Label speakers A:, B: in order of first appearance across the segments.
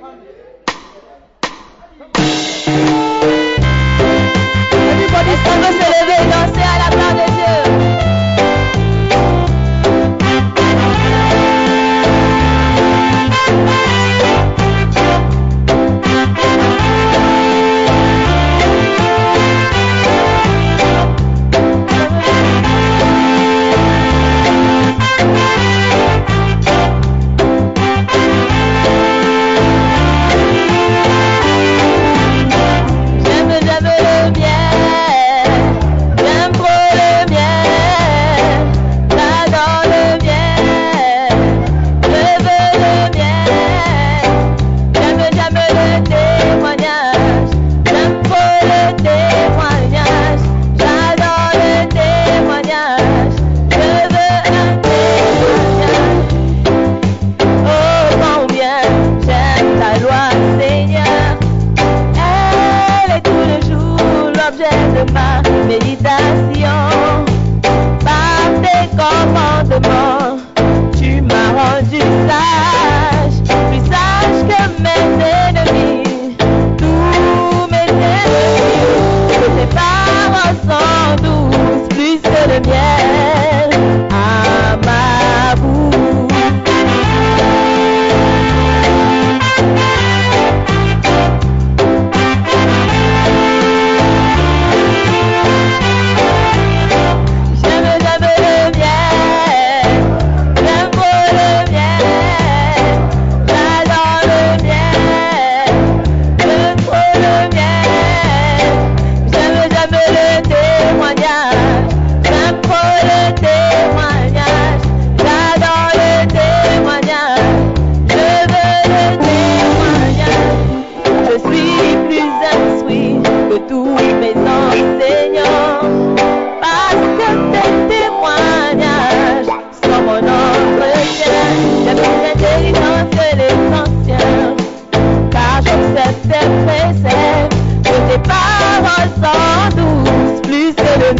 A: Thank you. the ball.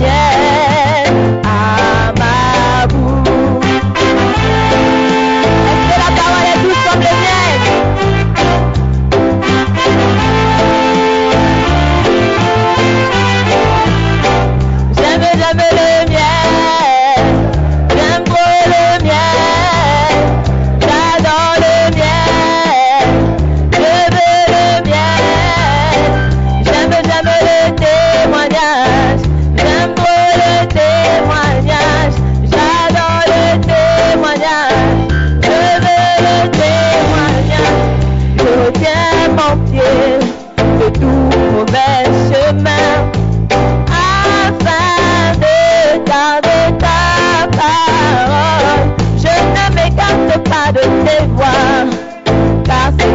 A: yeah.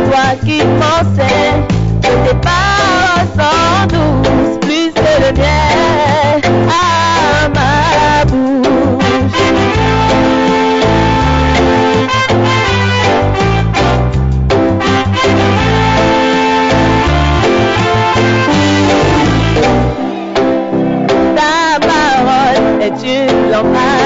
A: toi qui pensais que tes paroles sont douces, plus que le miel à ma bouche. Ta parole est une lampe